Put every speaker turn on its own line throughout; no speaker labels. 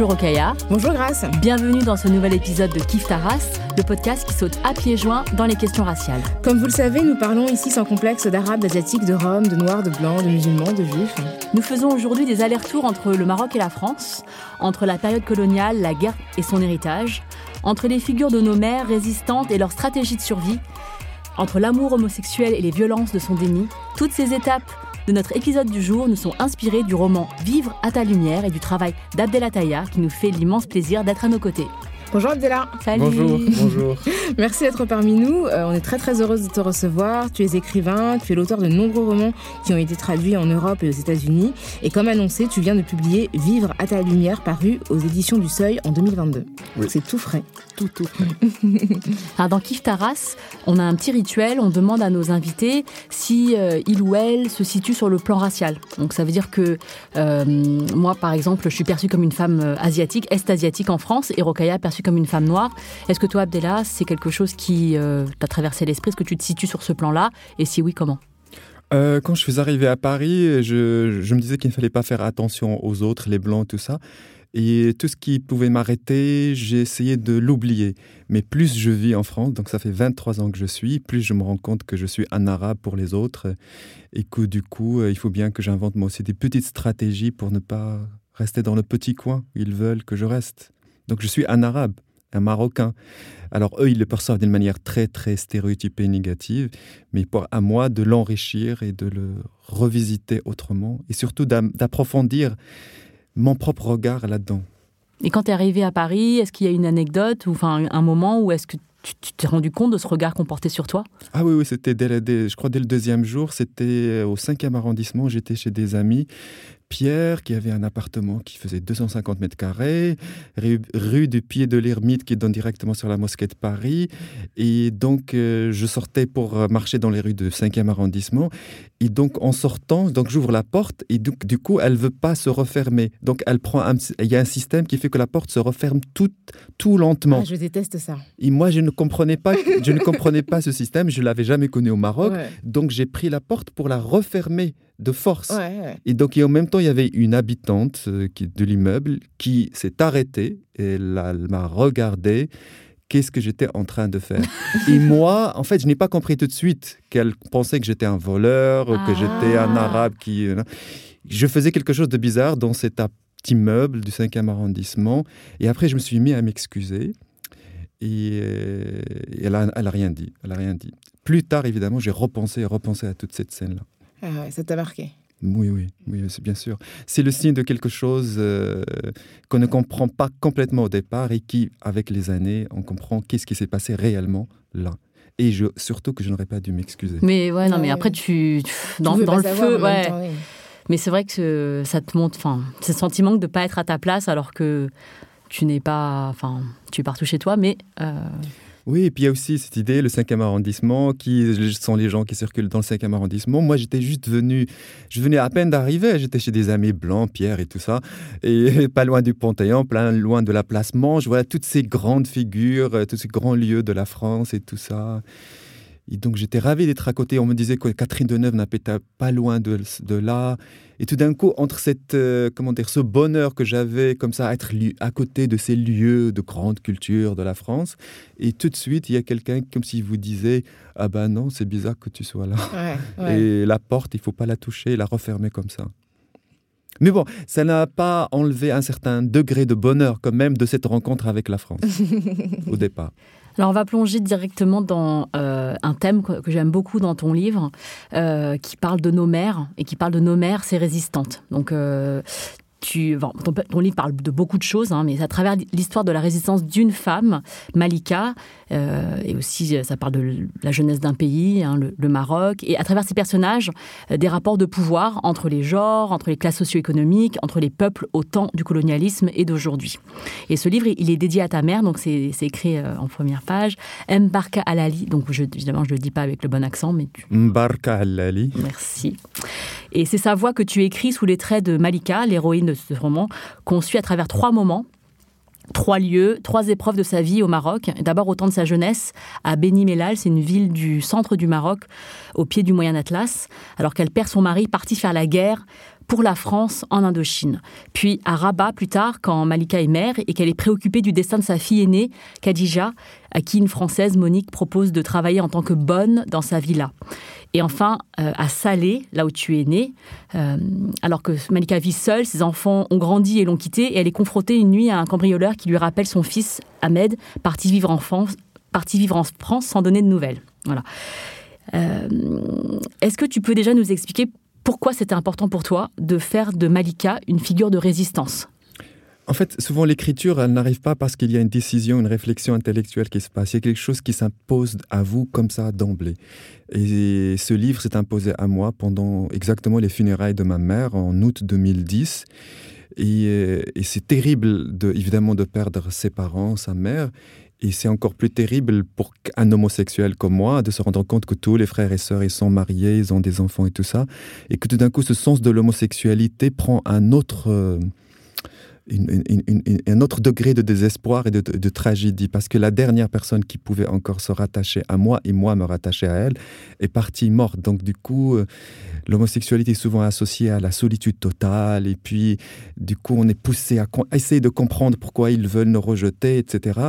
Bonjour Okaya.
Bonjour Grace.
Bienvenue dans ce nouvel épisode de Kif Taras, le podcast qui saute à pieds joints dans les questions raciales.
Comme vous le savez, nous parlons ici sans complexe d'arabes, d'asiatiques, de roms, de noirs, de blancs, de musulmans, de juifs.
Nous faisons aujourd'hui des allers-retours entre le Maroc et la France, entre la période coloniale, la guerre et son héritage, entre les figures de nos mères résistantes et leur stratégie de survie, entre l'amour homosexuel et les violences de son déni. Toutes ces étapes de notre épisode du jour nous sont inspirés du roman Vivre à ta lumière et du travail d'Abdelataya qui nous fait l'immense plaisir d'être à nos côtés.
Bonjour Abdella.
Salut.
Bonjour, bonjour.
Merci d'être parmi nous. Euh, on est très très heureuse de te recevoir. Tu es écrivain, tu es l'auteur de nombreux romans qui ont été traduits en Europe et aux États-Unis. Et comme annoncé, tu viens de publier Vivre à ta lumière, paru aux éditions du Seuil en 2022.
Oui.
C'est tout frais.
Tout, tout frais.
Alors, dans Kif Taras, on a un petit rituel. On demande à nos invités si euh, il ou elle se situe sur le plan racial. Donc ça veut dire que euh, moi, par exemple, je suis perçue comme une femme asiatique, est-asiatique en France, et Rokaya perçue comme une femme noire. Est-ce que toi, Abdella, c'est quelque chose qui euh, t'a traversé l'esprit? Est-ce que tu te situes sur ce plan-là? Et si oui, comment?
Euh, quand je suis arrivé à Paris, je, me disais qu'il ne fallait pas faire attention aux autres, les blancs, tout ça. Et tout ce qui pouvait m'arrêter, j'ai essayé de l'oublier. Mais plus je vis en France, donc ça fait 23 ans que je suis, plus je me rends compte que je suis un arabe pour les autres. Et que du coup, euh, il faut bien que j'invente moi aussi des petites stratégies pour ne pas rester dans le petit coin ils veulent que je reste. Donc je suis un arabe, un marocain. Alors eux, ils le perçoivent d'une manière très, très stéréotypée, négative. Mais pour à moi de l'enrichir et de le revisiter autrement. Et surtout d'approfondir mon propre regard là-dedans.
Et quand tu es arrivé à Paris, est-ce qu'il y a une anecdote ou enfin un moment où est-ce que tu t'es rendu compte de ce regard qu'on portait sur toi?
Ah oui, oui, c'était dès, je crois dès le deuxième jour, c'était au 5e arrondissement, j'étais chez des amis. Pierre, qui avait un appartement qui faisait 250 mètres carrés, rue, rue du Pied de l'Ermite qui donne directement sur la mosquée de Paris. Et donc, euh, je sortais pour marcher dans les rues du 5e arrondissement. Et donc, en sortant, donc j'ouvre la porte et donc, du coup, elle veut pas se refermer. Donc, elle prend un, il y a un système qui fait que la porte se referme tout, tout lentement.
Ah, je déteste ça.
Et moi, je ne comprenais pas, je ne comprenais pas ce système. Je l'avais jamais connu au Maroc.
Ouais.
Donc, j'ai pris la porte pour la refermer de force.
Ouais, ouais.
Et donc, et en même temps, il y avait une habitante euh, de l'immeuble qui s'est arrêtée et elle, m'a regardé. Qu'est-ce que j'étais en train de faire? Et moi, en fait, je n'ai pas compris tout de suite qu'elle pensait que j'étais un voleur que
Ah.
j'étais un arabe qui. euh, Je faisais quelque chose de bizarre dans cet immeuble du 5e arrondissement. Et après, je me suis mis à m'excuser. Et, euh, et elle, a, elle a rien dit. Elle a rien dit. Plus tard, évidemment, j'ai repensé et repensé à toute cette scène-là.
Ah ouais, ça t'a marqué.
Oui, oui, oui, c'est bien sûr. C'est le signe de quelque chose euh, qu'on ne comprend pas complètement au départ et qui, avec les années, on comprend qu'est-ce qui s'est passé réellement là. Et je, surtout que je n'aurais pas dû m'excuser.
Mais ouais, non, mais
Ouais.
après, tu. Dans,
Tu
dans le feu, ouais.
temps, oui.
Mais c'est vrai que ça te montre. Enfin, ce sentiment de ne pas être à ta place alors que tu n'es pas. Enfin, tu es partout chez toi, mais. euh,
Oui, et puis il y a aussi cette idée, le 5e arrondissement, qui sont les gens qui circulent dans le 5e arrondissement. Moi, j'étais juste venu, je venais à peine d'arriver, j'étais chez des amis blancs, Pierre et tout ça, et pas loin du Panthéon, loin de la place Manche. Voilà toutes ces grandes figures, euh, tous ces grands lieux de la France et tout ça. Et donc j'étais ravi d'être à côté. On me disait que Catherine Deneuve n'habitait pas loin de, de, là. Et tout d'un coup, entre cette, euh, comment dire, ce bonheur que j'avais comme ça, à être à côté de ces lieux de grande culture de la France, et tout de suite, il y a quelqu'un comme s'il vous disait Ah ben non, c'est bizarre que tu sois là.
Ouais, ouais.
Et la porte, il faut pas la toucher, la refermer comme ça. Mais bon, ça n'a pas enlevé un certain degré de bonheur quand même de cette rencontre avec la France au départ.
Alors on va plonger directement dans euh, un thème que, j'aime beaucoup dans ton livre, euh, qui parle de nos mères et qui parle de nos mères, ces résistantes. Donc euh, tu, bon, ton, ton, livre parle de beaucoup de choses, hein, mais à travers l'histoire de la résistance d'une femme, Malika, euh, et aussi ça parle de la jeunesse d'un pays, hein, le, le, Maroc, et à travers ces personnages, euh, des rapports de pouvoir entre les genres, entre les classes socio-économiques, entre les peuples au temps du colonialisme et d'aujourd'hui. Et ce livre, il est dédié à ta mère, donc c'est écrit euh, en première page, Mbarka Alali, donc je, évidemment je ne le dis pas avec le bon accent, mais tu...
Mbarka Alali.
Merci. Et c'est sa voix que tu écris sous les traits de Malika, l'héroïne de ce roman, qu'on suit à travers trois moments, trois lieux, trois épreuves de sa vie au Maroc. D'abord au temps de sa jeunesse, à Beni Mellal, c'est une ville du centre du Maroc, au pied du Moyen Atlas, alors qu'elle perd son mari parti faire la guerre pour la France en Indochine. Puis à Rabat plus tard, quand Malika est mère et qu'elle est préoccupée du destin de sa fille aînée, Khadija, à qui une Française, Monique, propose de travailler en tant que bonne dans sa villa. Et enfin, euh, à Salé, là où tu es né, euh, alors que Malika vit seule, ses enfants ont grandi et l'ont quittée, et elle est confrontée une nuit à un cambrioleur qui lui rappelle son fils Ahmed, parti vivre en France, parti vivre en France sans donner de nouvelles. Voilà. Euh, Est-ce que tu peux déjà nous expliquer pourquoi c'était important pour toi de faire de Malika une figure de résistance?
En fait, souvent l'écriture, elle n'arrive pas parce qu'il y a une décision, une réflexion intellectuelle qui se passe. Il y a quelque chose qui s'impose à vous comme ça d'emblée. Et ce livre s'est imposé à moi pendant exactement les funérailles de ma mère en août 2010. Et, et c'est terrible, de, évidemment, de perdre ses parents, sa mère. Et c'est encore plus terrible pour un homosexuel comme moi de se rendre compte que tous les frères et sœurs ils sont mariés, ils ont des enfants et tout ça, et que tout d'un coup ce sens de l'homosexualité prend un autre euh, un autre degré de désespoir et de, tragédie, parce que la dernière personne qui pouvait encore se rattacher à moi et moi me rattacher à elle est partie morte. Donc du coup, euh, l'homosexualité est souvent associée à la solitude totale, et puis du coup on est poussé à essayer de comprendre pourquoi ils veulent nous rejeter, etc.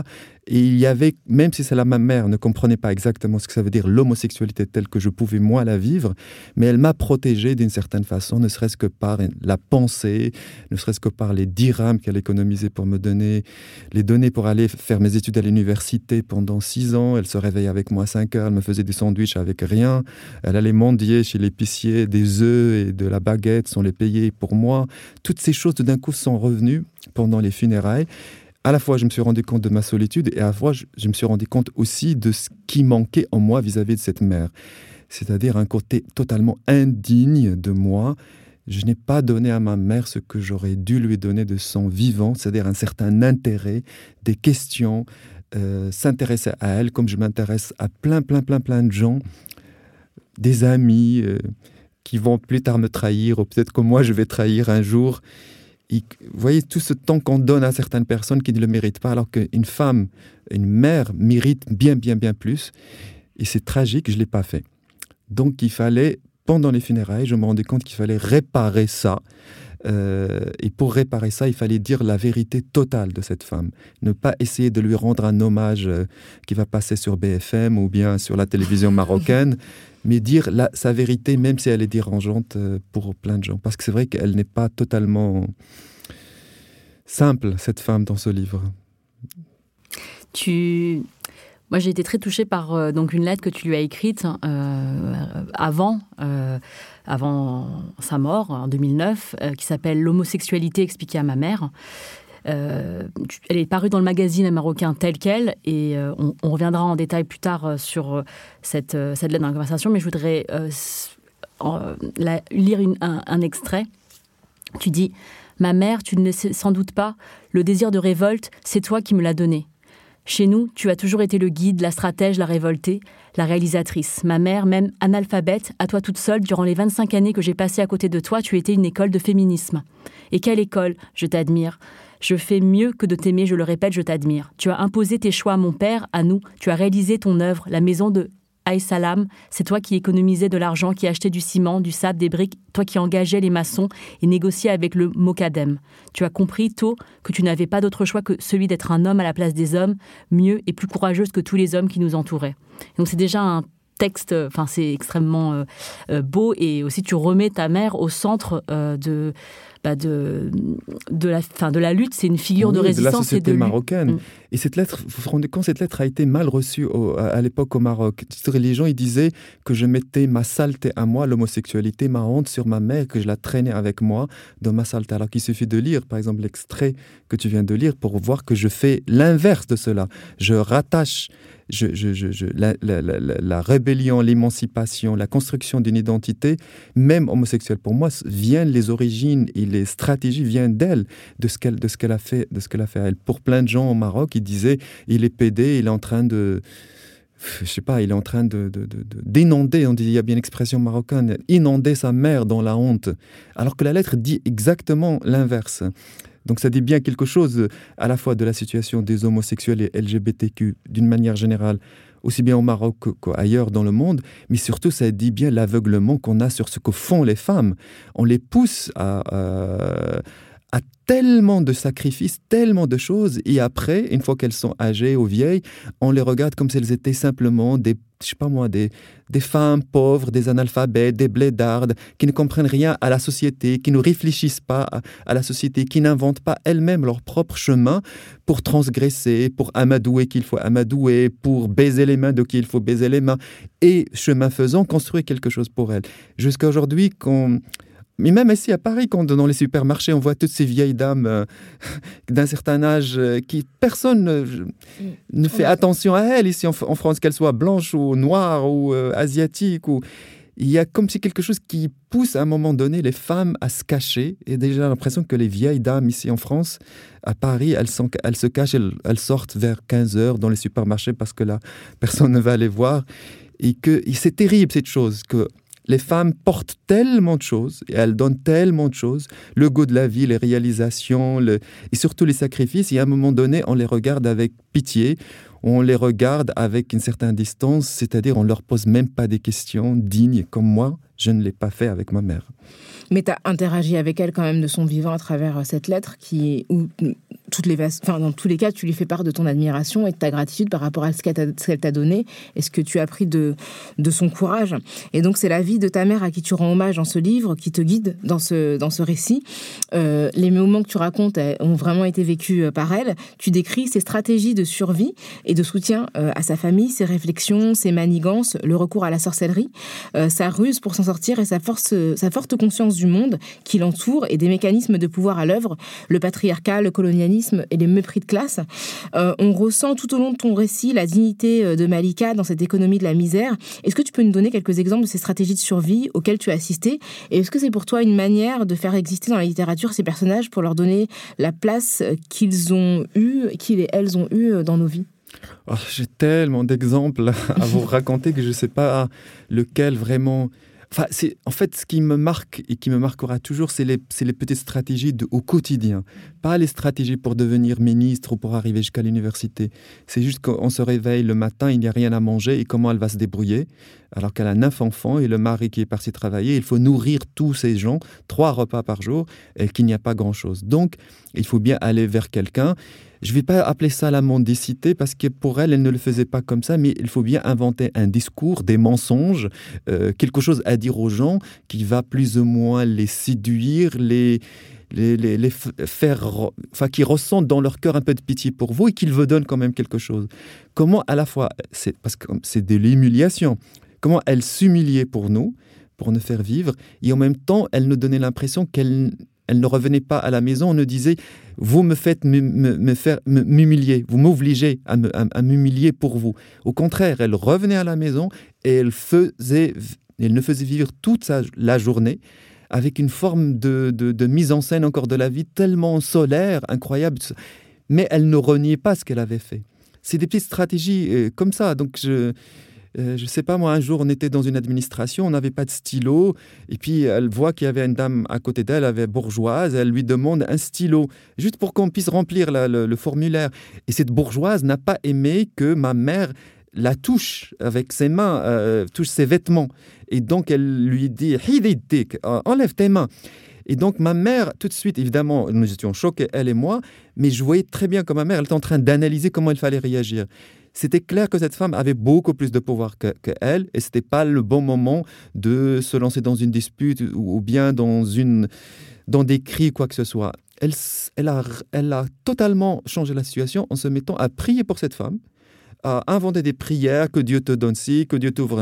Et il y avait, même si c'est la ma mère ne comprenait pas exactement ce que ça veut dire l'homosexualité telle que je pouvais moi la vivre, mais elle m'a protégé d'une certaine façon, ne serait-ce que par la pensée, ne serait-ce que par les dirhams qu'elle économisait pour me donner les données pour aller faire mes études à l'université pendant six ans. Elle se réveillait avec moi à 5 heures, elle me faisait des sandwichs avec rien. Elle allait mendier chez l'épicier des œufs et de la baguette, sont les payés pour moi. Toutes ces choses d'un coup sont revenues pendant les funérailles à la fois je me suis rendu compte de ma solitude et à la fois je, me suis rendu compte aussi de ce qui manquait en moi vis-à-vis -vis de cette mère. C'est-à-dire un côté totalement indigne de moi. Je n'ai pas donné à ma mère ce que j'aurais dû lui donner de son vivant c'est-à-dire un certain intérêt des questions euh, s'intéresser à elle comme je m'intéresse à plein plein plein plein de gens des amis euh, qui vont plus tard me trahir ou peut-être que moi je vais trahir un jour vous voyez tout ce temps qu'on donne à certaines personnes qui ne le méritent pas alors qu'une femme une mère mérite bien bien bien plus. Et c'est tragique je l'ai pas fait. Donc il fallait pendant les funérailles je me rendais compte qu'il fallait réparer ça. Euh, et pour réparer ça il fallait dire la vérité totale de cette femme. Ne pas essayer de lui rendre un hommage euh, qui va passer sur bfm ou bien sur la télévision marocaine mais dire sa vérité même si elle est dérangeante euh, pour plein de gens. Parce que c'est vrai qu'elle n'est pas totalement simple cette femme dans ce livre.
Tu moi j'ai été très touchée par euh, donc une lettre que tu lui as écrite euh, avant avant sa mort en 2009 euh, qui s'appelle l'homosexualité expliquée à ma mère euh, elle est parue dans le magazine marocain tel quel et euh, on, reviendra en détail plus tard euh, sur cette, cette lettre dans la conversation mais je voudrais lire un, un extrait tu dis ma mère tu ne sais sans doute pas le désir de révolte c'est toi qui me l'a donné Chez nous, tu as toujours été le guide, la stratège, la révoltée, la réalisatrice. Ma mère, même analphabète, à toi toute seule, durant les 25 années que j'ai passées à côté de toi, tu étais une école de féminisme. Et quelle école? Je t'admire. Je fais mieux que de t'aimer, je le répète, je t'admire. Tu as imposé tes choix à mon père, à nous. Tu as réalisé ton œuvre, la maison de Salam, c'est toi qui économisais de l'argent, qui achetais du ciment, du sable, des briques, toi qui engageais les maçons et négociais avec le Mokadem. Tu as compris tôt que tu n'avais pas d'autre choix que celui d'être un homme à la place des hommes, mieux et plus courageuse que tous les hommes qui nous entouraient. Donc c'est déjà un texte, enfin c'est extrêmement euh, euh, beau et aussi tu remets ta mère au centre euh, de bah, de, de, la, fin, de la lutte, c'est une figure de résistance.
De la société
et de
marocaine. Mm. Et cette lettre, vous vous rendez compte, cette lettre a été mal reçue à, l'époque au Maroc. Les gens, ils disaient que je mettais ma saleté à moi, l'homosexualité, ma honte sur ma mère, que je la traînais avec moi dans ma saleté. Alors qu'il suffit de lire, par exemple, l'extrait que tu viens de lire pour voir que je fais l'inverse de cela. Je rattache la, rébellion, l'émancipation, la construction d'une identité, même homosexuelle pour moi, viennent les origines et les stratégies viennent d'elle, de ce qu'elle a fait, de ce qu'elle a fait elle. Pour plein de gens au Maroc, ils disaient il est pédé, il est en train de je sais pas, il est en train de, d'inonder, on dit, il y a bien l'expression marocaine, inonder sa mère dans la honte, alors que la lettre dit exactement l'inverse. Donc ça dit bien quelque chose à la fois de la situation des homosexuels et LGBTQ d'une manière générale, aussi bien au Maroc qu'ailleurs dans le monde, mais surtout ça dit bien l'aveuglement qu'on a sur ce que font les femmes. On les pousse à, tellement de sacrifices, tellement de choses, et après, une fois qu'elles sont âgées ou vieilles, on les regarde comme si elles étaient simplement des, je sais pas moi, des, des femmes pauvres, des analphabètes, des blédardes, qui ne comprennent rien à la société, qui ne réfléchissent pas à, la société, qui n'inventent pas elles-mêmes leur propre chemin pour transgresser, pour amadouer qu'il faut amadouer, pour baiser les mains de qui il faut baiser les mains, et chemin faisant, construire quelque chose pour elles. Jusqu'à aujourd'hui, quand mais même ici à Paris, quand dans les supermarchés, on voit toutes ces vieilles dames euh, d'un certain âge euh, qui personne ne fait attention à elles ici en, France, qu'elles soient blanches ou noires ou euh, asiatiques ou il y a comme si quelque chose qui pousse à un moment donné les femmes à se cacher. Et déjà l'impression que les vieilles dames ici en France, à Paris, elles, sont, elles se cachent, elles, elles, sortent vers 15 heures dans les supermarchés parce que là, personne ne va les voir. Et que c'est terrible cette chose, que les femmes portent tellement de choses et elles donnent tellement de choses, le goût de la vie, les réalisations et surtout les sacrifices. Et à un moment donné, on les regarde avec pitié, on les regarde avec une certaine distance, c'est-à-dire on leur pose même pas des questions dignes comme moi, je ne l'ai pas fait avec ma mère.
Mais tu as interagi avec elle quand même de son vivant à travers euh, cette lettre qui, où toutes les, enfin, dans tous les cas, tu lui fais part de ton admiration et de ta gratitude par rapport à ce qu'elle t'a donné et ce que tu as pris de, de son courage. Et donc, c'est la vie de ta mère à qui tu rends hommage dans ce livre qui te guide dans ce, dans ce récit. Euh, les moments que tu racontes ont vraiment été vécus euh, par elle. Tu décris ses stratégies de survie et de soutien à sa famille, ses réflexions, ses manigances, le recours à la sorcellerie, sa ruse pour s'en sortir et sa, force, sa forte conscience du monde qui l'entoure et des mécanismes de pouvoir à l'œuvre, le patriarcat, le colonialisme et les mépris de classe. Euh, on ressent tout au long de ton récit la dignité euh, de Malika dans cette économie de la misère. Est-ce que tu peux nous donner quelques exemples de ces stratégies de survie auxquelles tu as assisté? Et est-ce que c'est pour toi une manière de faire exister dans la littérature ces personnages pour leur donner la place qu'ils ont eue, qu'ils et elles ont eue dans nos vies?
Oh, J'ai tellement d'exemples à vous raconter que je ne sais pas lequel vraiment Enfin, c'est en fait ce qui me marque et qui me marquera toujours, c'est les, les, petites stratégies de, au quotidien, pas les stratégies pour devenir ministre ou pour arriver jusqu'à l'université. C'est juste qu'on se réveille le matin, il n'y a rien à manger et comment elle va se débrouiller alors qu'elle a neuf enfants et le mari qui est parti travailler. Il faut nourrir tous ces gens, trois repas par jour et qu'il n'y a pas grand-chose. Donc, il faut bien aller vers quelqu'un je ne vais pas appeler ça la mendicité parce que pour elle, elle ne le faisait pas comme ça, mais il faut bien inventer un discours, des mensonges, euh, quelque chose à dire aux gens qui va plus ou moins les séduire, les, les, les, faire, enfin, qui ressentent dans leur cœur un peu de pitié pour vous et qu'ils vous donnent quand même quelque chose. Comment à la fois, c'est parce que c'est de l'humiliation, comment elle s'humiliait pour nous, pour nous faire vivre, et en même temps, elle nous donnait l'impression qu'elle elle ne revenait pas à la maison, on nous disait Vous me faites m'humilier, vous m'obligez à, m'humilier pour vous. Au contraire, elle revenait à la maison et elle, faisait, elle ne faisait vivre toute la journée avec une forme de, de, mise en scène encore de la vie tellement solaire, incroyable. Mais elle ne reniait pas ce qu'elle avait fait. C'est des petites stratégies euh, comme ça. Donc, je euh, sais pas, moi, un jour, on était dans une administration, on n'avait pas de stylo, et puis elle voit qu'il y avait une dame à côté d'elle, elle avait bourgeoise, elle lui demande un stylo, juste pour qu'on puisse remplir le, formulaire. Et cette bourgeoise n'a pas aimé que ma mère la touche avec ses mains, euh, touche ses vêtements. Et donc, elle lui dit, enlève tes mains. Et donc ma mère, tout de suite, évidemment, nous étions choqués, elle et moi, mais je voyais très bien que ma mère, elle était en train d'analyser comment il fallait réagir c'était clair que cette femme avait beaucoup plus de pouvoir que, elle, et c'était pas le bon moment de se lancer dans une dispute ou, bien dans une dans des cris quoi que ce soit. Elle, elle, a, elle a totalement changé la situation en se mettant à prier pour cette femme, à inventer des prières, que Dieu te donne ci, que Dieu t'ouvre.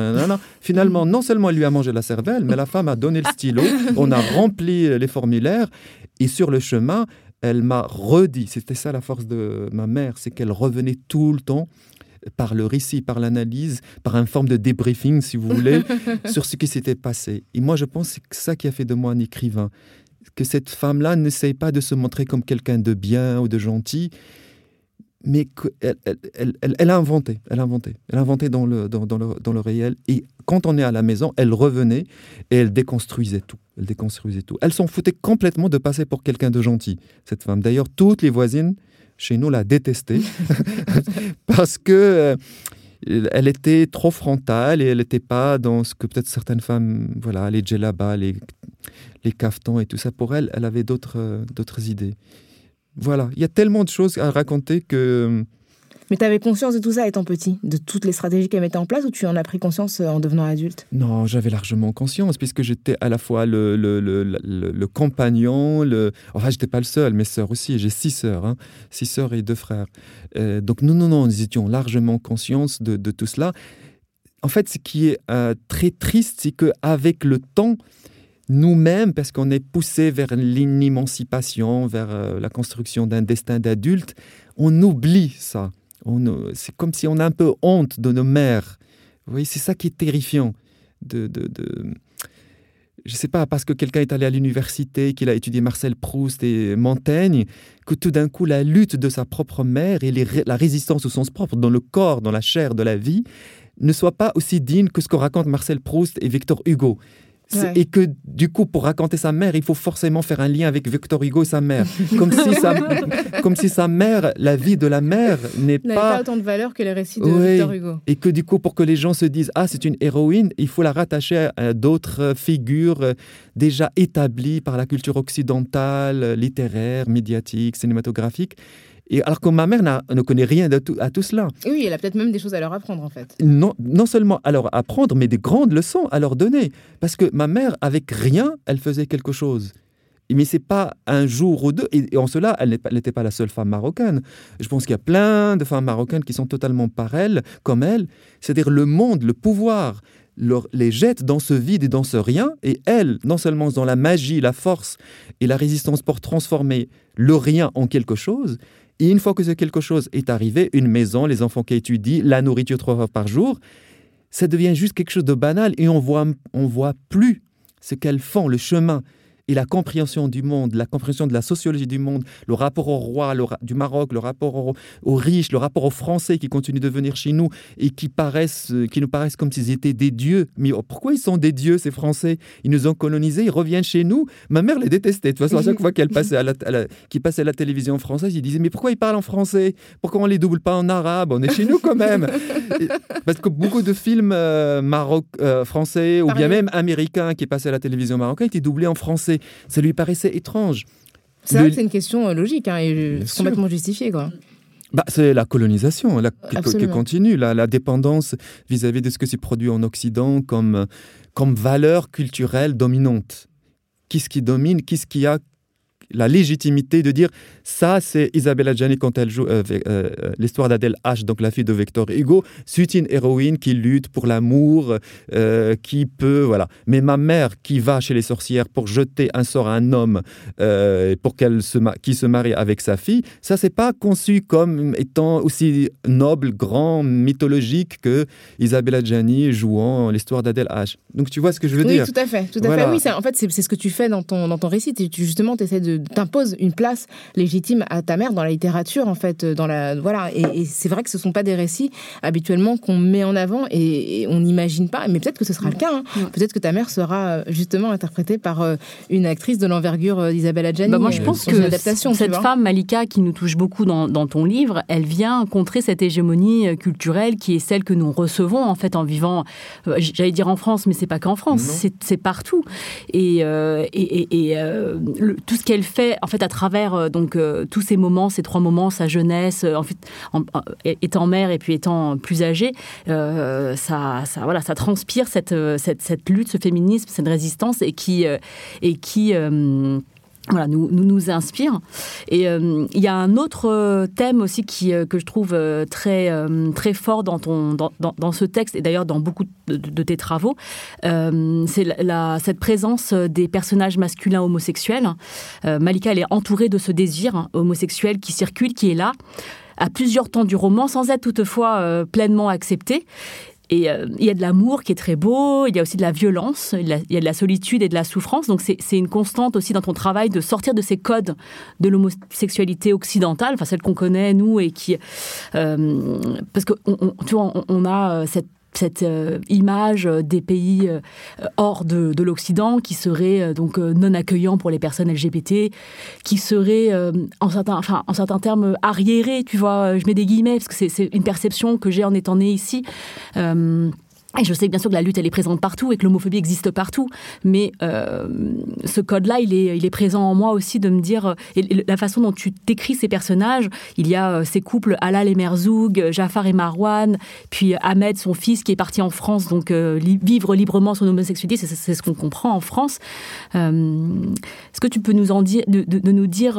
Finalement, non seulement elle lui a mangé la cervelle, mais la femme a donné le stylo, on a rempli les formulaires, et sur le chemin, elle m'a redit, c'était ça la force de ma mère, c'est qu'elle revenait tout le temps par le récit, par l'analyse, par une forme de débriefing, si vous voulez, sur ce qui s'était passé. Et moi, je pense que c'est ça qui a fait de moi un écrivain. Que cette femme-là n'essaye pas de se montrer comme quelqu'un de bien ou de gentil, mais qu'elle elle, a inventé, elle a inventé, elle a inventé dans le, dans, le, dans le réel. Et quand on est à la maison, elle revenait et elle déconstruisait tout. Elle déconstruisait tout. Elle s'en foutait complètement de passer pour quelqu'un de gentil, cette femme. D'ailleurs, toutes les voisines chez nous, la détestait parce que euh, elle était trop frontale et elle n'était pas dans ce que peut-être certaines femmes, voilà, les djellabas, les, les caftans et tout ça. Pour elle, elle avait d'autres, euh, d'autres idées. Voilà, il y a tellement de choses à raconter que
mais tu avais conscience de tout ça étant petit, de toutes les stratégies qu'elle mettait en place, ou tu en as pris conscience euh, en devenant adulte?
Non, j'avais largement conscience, puisque j'étais à la fois le, le, le, le compagnon, le... enfin, j'étais pas le seul, mes sœurs aussi, j'ai six sœurs, hein, six sœurs et deux frères. Euh, donc, non, non, non, nous étions largement conscience de, de tout cela. En fait, ce qui est euh, très triste, c'est qu'avec le temps, nous-mêmes, parce qu'on est poussé vers l'émancipation, vers la construction d'un destin d'adulte, on oublie ça c'est comme si on a un peu honte de nos mères. Vous voyez, c'est ça qui est terrifiant. De, de, de... Je ne sais pas, parce que quelqu'un est allé à l'université, qu'il a étudié Marcel Proust et Montaigne, que tout d'un coup, la lutte de sa propre mère et la résistance au sens propre, dans le corps, dans la chair de la vie, ne soit pas aussi digne que ce que racontent Marcel Proust et Victor Hugo. Et que du coup, pour raconter sa mère, il faut forcément faire un lien avec Victor Hugo et sa mère. Comme si sa, comme si sa mère, la vie de la mère n'est pas...
pas autant de valeur que les récits de Victor Hugo.
Et que du coup, pour que les gens se disent, ah, c'est une héroïne, il faut la rattacher à d'autres figures euh, déjà établies par la culture occidentale, littéraire, médiatique, cinématographique. Et alors que ma mère ne connaît rien de tout, à tout cela.
Oui, elle a peut-être même des choses à leur apprendre en fait.
Non, non seulement à leur apprendre, mais des grandes leçons à leur donner. Parce que ma mère, avec rien, elle faisait quelque chose. Mais c'est pas un jour ou deux. Et, en cela, elle n'était pas la seule femme marocaine. Je pense qu'il y a plein de femmes marocaines qui sont totalement par elle, comme elle. C'est-à-dire le monde, le pouvoir, leur, les jette dans ce vide et dans ce rien. Et elle, non seulement dans la magie, la force et la résistance pour transformer le rien en quelque chose, et une fois que quelque chose est arrivé, une maison, les enfants qui étudient, la nourriture trois fois par jour, ça devient juste quelque chose de banal et on voit, on voit plus ce qu'elles font, le chemin et la compréhension du monde, la compréhension de la sociologie du monde, le rapport au roi du Maroc, le rapport aux, riches, le rapport aux Français qui continuent de venir chez nous et qui, paraissent, qui nous paraissent comme s'ils étaient des dieux. Mais pourquoi ils sont des dieux, ces Français? Ils nous ont colonisés, ils reviennent chez nous. Ma mère les détestait. De toute façon, à chaque fois qu'elle passait à la, passait à la télévision française, ils disaient Mais pourquoi ils parlent en français? Pourquoi on les double pas en arabe? On est chez nous quand même. parce que beaucoup de films euh, maroc, euh, français ou bien même américains qui passaient à la télévision marocaine étaient doublés en français ça lui paraissait étrange.
C'est vrai que c'est une question euh, logique hein, et complètement justifiée. Quoi.
Bah, c'est la colonisation qui, continue, la, la dépendance vis-à-vis de ce que s'est produit en Occident comme, comme valeur culturelle dominante. Qu'est-ce qui domine Qu'est-ce qui a la légitimité de dire ça, c'est Isabella Gianni quand elle joue euh, euh, euh, l'histoire d'Adèle H, donc la fille de Victor Hugo. C'est une héroïne qui lutte pour l'amour, qui peut, voilà. Mais ma mère qui va chez les sorcières pour jeter un sort à un homme, pour qu'elle se qui se marie avec sa fille, ça c'est pas conçu comme étant aussi noble, grand, mythologique que Isabella Gianni jouant l'histoire d'Adèle H. Donc tu vois ce que je veux
oui,
dire?
Oui, tout à fait, tout à fait. Oui, en fait c'est ce que tu fais dans ton dans ton récit. Tu justement tu essaies de t'imposes une place légitime à ta mère dans la littérature, en fait. Dans la, voilà. Et, c'est vrai que ce ne sont pas des récits habituellement qu'on met en avant et, on n'imagine pas. Mais peut-être que ce sera le cas. Hein. Peut-être que ta mère sera justement interprétée par une actrice de l'envergure d'Isabelle Adjani.
Bah moi, je pense que cette femme, Malika, qui nous touche beaucoup dans, dans ton livre, elle vient contrer cette hégémonie culturelle qui est celle que nous recevons en fait en vivant, euh, j'allais dire en France, mais c'est pas qu'en France, c'est partout. Et, euh, et, euh, tout ce qu'elle fait en fait à travers donc tous ces moments, ces trois moments, sa jeunesse, en fait, étant mère et puis étant plus âgée, ça, ça, voilà, ça transpire cette, cette, cette, lutte, ce féminisme, cette résistance et qui, et qui voilà, nous, nous, nous inspire. Et euh, il y a un autre euh, thème aussi qui, euh, que je trouve très, très fort dans, ton, dans, dans, ce texte, et d'ailleurs dans beaucoup de, tes travaux, c'est la, cette présence des personnages masculins homosexuels. Malika, elle est entourée de ce désir hein, homosexuel qui circule, qui est là à plusieurs temps du roman, sans être toutefois pleinement accepté. Et euh, il y a de l'amour qui est très beau, il y a aussi de la violence, il y a de la solitude et de la souffrance. Donc c'est une constante aussi dans ton travail de sortir de ces codes de l'homosexualité occidentale, enfin celle qu'on connaît nous et qui... Euh, parce que tu vois, on a euh, cette cette euh, image des pays euh, hors de, l'Occident qui serait euh, donc non accueillant pour les personnes LGBT, qui serait en certains, en certains termes arriéré, tu vois, je mets des guillemets parce que c'est une perception que j'ai en étant née ici. Et je sais bien sûr que la lutte, elle est présente partout et que l'homophobie existe partout, mais euh, ce code-là, il est, il est présent en moi aussi de me dire, euh, et la façon dont tu décris ces personnages, il y a euh, ces couples Alal et Merzoug, Jafar et Marwan, puis Ahmed, son fils, qui est parti en France, donc vivre librement son homosexualité, c'est ce qu'on comprend en France. Est-ce que tu peux nous en dire, de, nous dire,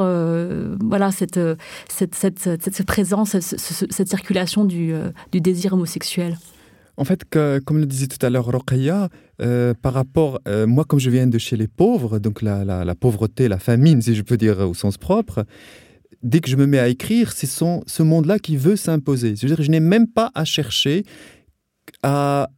voilà, cette, cette, cette, cette, présence, cette, circulation du, du désir homosexuel?
En fait, comme le disait tout à l'heure Rokhaya, euh, par rapport, euh, moi comme je viens de chez les pauvres, donc la, pauvreté, la famine, si je peux dire au sens propre, dès que je me mets à écrire, c'est ce monde-là qui veut s'imposer. Je veux dire, je n'ai même pas à chercher à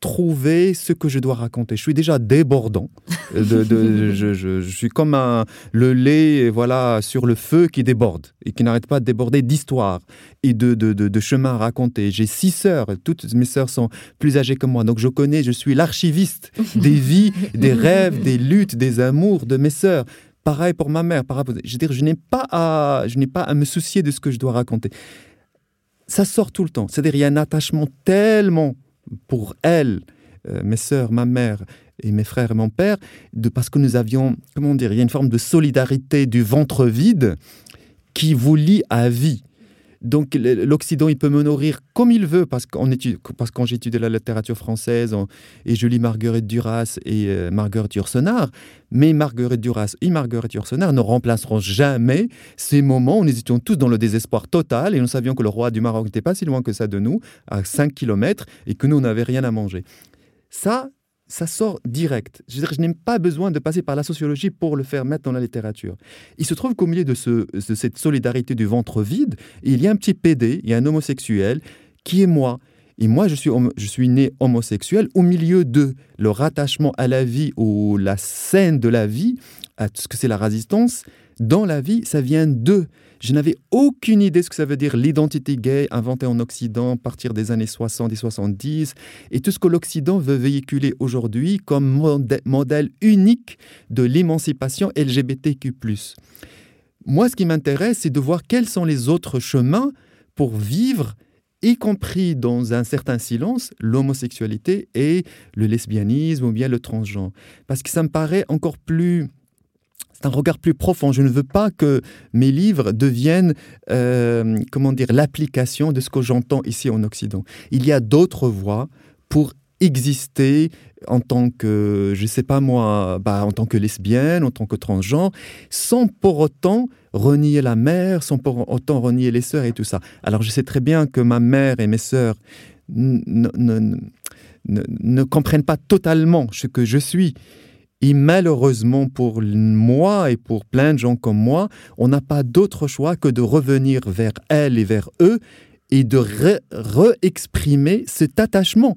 trouver ce que je dois raconter. Je suis déjà débordant. De, je, suis comme un, le lait voilà, sur le feu qui déborde et qui n'arrête pas de déborder d'histoires et de, de, chemins à raconter. J'ai six sœurs, toutes mes sœurs sont plus âgées que moi, donc je connais, je suis l'archiviste des vies, des rêves, des luttes, des amours de mes sœurs. Pareil pour ma mère. Pareil je veux dire, je n'ai pas à, je n'ai pas à me soucier de ce que je dois raconter. Ça sort tout le temps. C'est-à-dire, il y a un attachement tellement pour elle, euh, mes sœurs, ma mère et mes frères et mon père, de, parce que nous avions, comment dire, il y a une forme de solidarité du ventre vide qui vous lie à vie. Donc l'Occident, il peut me nourrir comme il veut, parce, qu'on parce quand j'étudie la littérature française et je lis Marguerite Duras et euh, Marguerite Yourcenar, mais Marguerite Duras et Marguerite Yourcenar ne remplaceront jamais ces moments où nous étions tous dans le désespoir total et nous savions que le roi du Maroc n'était pas si loin que ça de nous, à 5 km, et que nous, n'avions rien à manger. Ça, ça sort direct. Je, je n'ai pas besoin de passer par la sociologie pour le faire mettre dans la littérature. Il se trouve qu'au milieu de, ce, de cette solidarité du ventre vide, il y a un petit PD, il y a un homosexuel qui est moi. Et moi, je suis, je suis né homosexuel au milieu de le rattachement à la vie ou la scène de la vie, à ce que c'est la résistance. Dans la vie, ça vient de. Je n'avais aucune idée de ce que ça veut dire l'identité gay inventée en Occident à partir des années 60 et 70 et tout ce que l'Occident veut véhiculer aujourd'hui comme modèle unique de l'émancipation LGBTQ. Moi, ce qui m'intéresse, c'est de voir quels sont les autres chemins pour vivre y compris dans un certain silence, l'homosexualité et le lesbianisme ou bien le transgenre. Parce que ça me paraît encore plus c'est un regard plus profond. Je ne veux pas que mes livres deviennent, euh, comment dire, l'application de ce que j'entends ici en Occident. Il y a d'autres voies pour exister en tant que, je sais pas moi, bah, en tant que lesbienne, en tant que transgenre, sans pour autant renier la mère, sans pour autant renier les sœurs et tout ça. Alors je sais très bien que ma mère et mes sœurs ne comprennent pas totalement ce que je suis. Et malheureusement pour moi et pour plein de gens comme moi, on n'a pas d'autre choix que de revenir vers elle et vers eux et de re-exprimer cet attachement.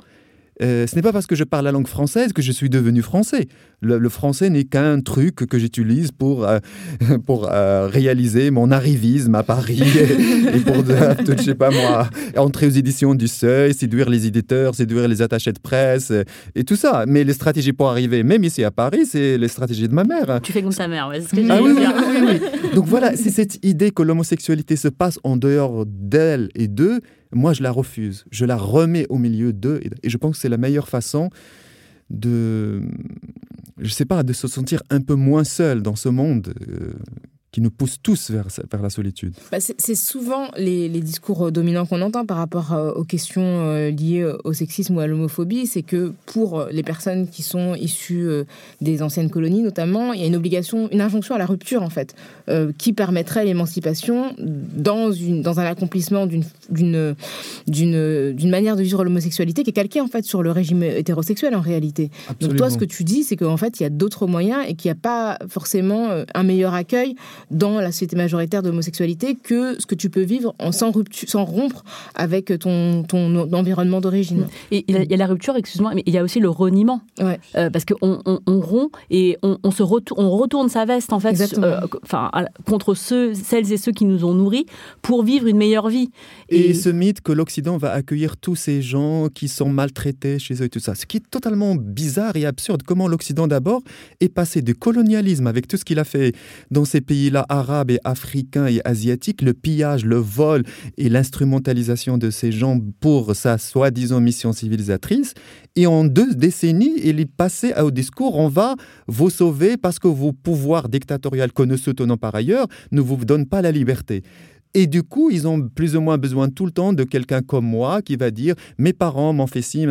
Euh, ce n'est pas parce que je parle la langue française que je suis devenu français. Le, français n'est qu'un truc que j'utilise pour, euh, pour euh, réaliser mon arrivisme à Paris et, pour, je sais pas moi, entrer aux éditions du Seuil, séduire les éditeurs, séduire les attachés de presse et tout ça. Mais les stratégies pour arriver, même ici à Paris, c'est les stratégies de ma mère.
Tu fais comme ta mère, c'est ce que
ah, oui, oui, oui, Donc voilà, c'est cette idée que l'homosexualité se passe en dehors d'elle et d'eux moi, je la refuse. Je la remets au milieu d'eux. Et je pense que c'est la meilleure façon de, je sais pas, de se sentir un peu moins seul dans ce monde euh, qui nous poussent tous vers, vers la solitude.
Bah, c'est souvent les, les, discours dominants qu'on entend par rapport euh, aux questions euh, liées au sexisme ou à l'homophobie, c'est que pour les personnes qui sont issues euh, des anciennes colonies notamment, il y a une obligation, une injonction à la rupture en fait, qui permettrait l'émancipation dans, une, dans un accomplissement d'une d'une manière de vivre l'homosexualité qui est calquée en fait sur le régime hétérosexuel en réalité. Donc toi, ce que tu dis, c'est qu'en fait, il y a d'autres moyens et qu'il n'y a pas forcément un meilleur accueil dans la société majoritaire de l'homosexualité que ce que tu peux vivre en sans, rupture, sans rompre avec ton, ton environnement d'origine.
Et il y, a la rupture, excuse-moi, mais il y a aussi le reniement. Euh, parce qu'on on, rompt et on, se retourne, on retourne sa veste, en fait, euh, enfin, contre ceux, celles et ceux qui nous ont nourris pour vivre une meilleure vie.
Et, ce mythe que l'Occident va accueillir tous ces gens qui sont maltraités chez eux et tout ça, ce qui est totalement bizarre et absurde. Comment l'Occident d'abord est passé du colonialisme avec tout ce qu'il a fait dans ces pays là arabes et africains et asiatiques, le pillage, le vol et l'instrumentalisation de ces gens pour sa soi-disant mission civilisatrice. Et en deux décennies, il est passé au discours on va vous sauver parce que vos pouvoirs dictatoriaux que nous soutenons par ailleurs ne vous donnent pas la liberté. Et du coup, ils ont plus ou moins besoin tout le temps de quelqu'un comme moi qui va dire Mes parents m'ont fait ci,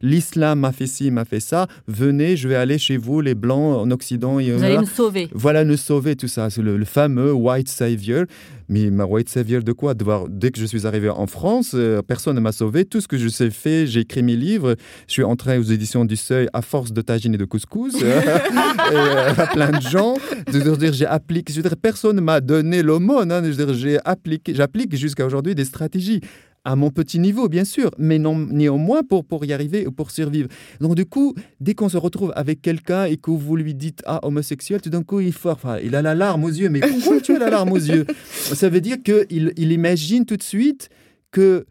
l'islam m'a fait ci, m'a fait ça, venez, je vais aller chez vous, les blancs en Occident.
Vous allez nous sauver.
Voilà, nous sauver, tout ça. C'est le, fameux white savior. Mais ma savior de quoi Dès que je suis arrivé en France, euh, personne ne m'a sauvé. Tout ce que je sais fait, j'ai écrit mes livres. Je suis entré aux éditions du Seuil à force de tagine et de couscous. et, euh, plein de gens. Veux dire, j'ai. Je veux dire, personne ne m'a donné l'aumône. Hein, j'applique jusqu'à aujourd'hui des stratégies à mon petit niveau, bien sûr, mais non, néanmoins pour, pour y arriver ou pour survivre. Donc, du coup, dès qu'on se retrouve avec quelqu'un et que vous lui dites Ah, homosexuel, tout d'un coup, il, faut, il a la larme aux yeux. Mais pourquoi tu as la larme aux yeux? Ça veut dire qu'il il imagine tout de suite que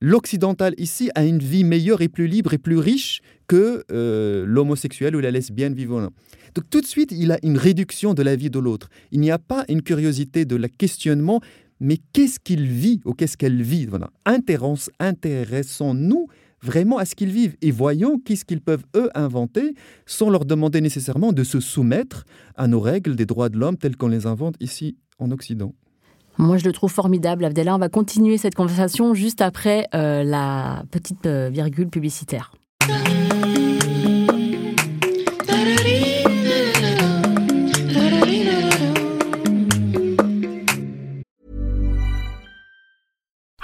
l'occidental ici a une vie meilleure et plus libre et plus riche que euh, l'homosexuel ou la lesbienne vivant. Donc tout de suite, il a une réduction de la vie de l'autre. Il n'y a pas une curiosité de la questionnement, mais qu'est-ce qu'il vit ou qu'est-ce qu'elle vit? Intéressons-nous vraiment à ce qu'ils vivent et voyons qu'est-ce qu'ils peuvent eux inventer sans leur demander nécessairement de se soumettre à nos règles des droits de l'homme telles qu'on les invente ici en Occident.
Moi, je le trouve formidable, Abdella. On va continuer cette conversation juste après euh, la petite euh, virgule publicitaire.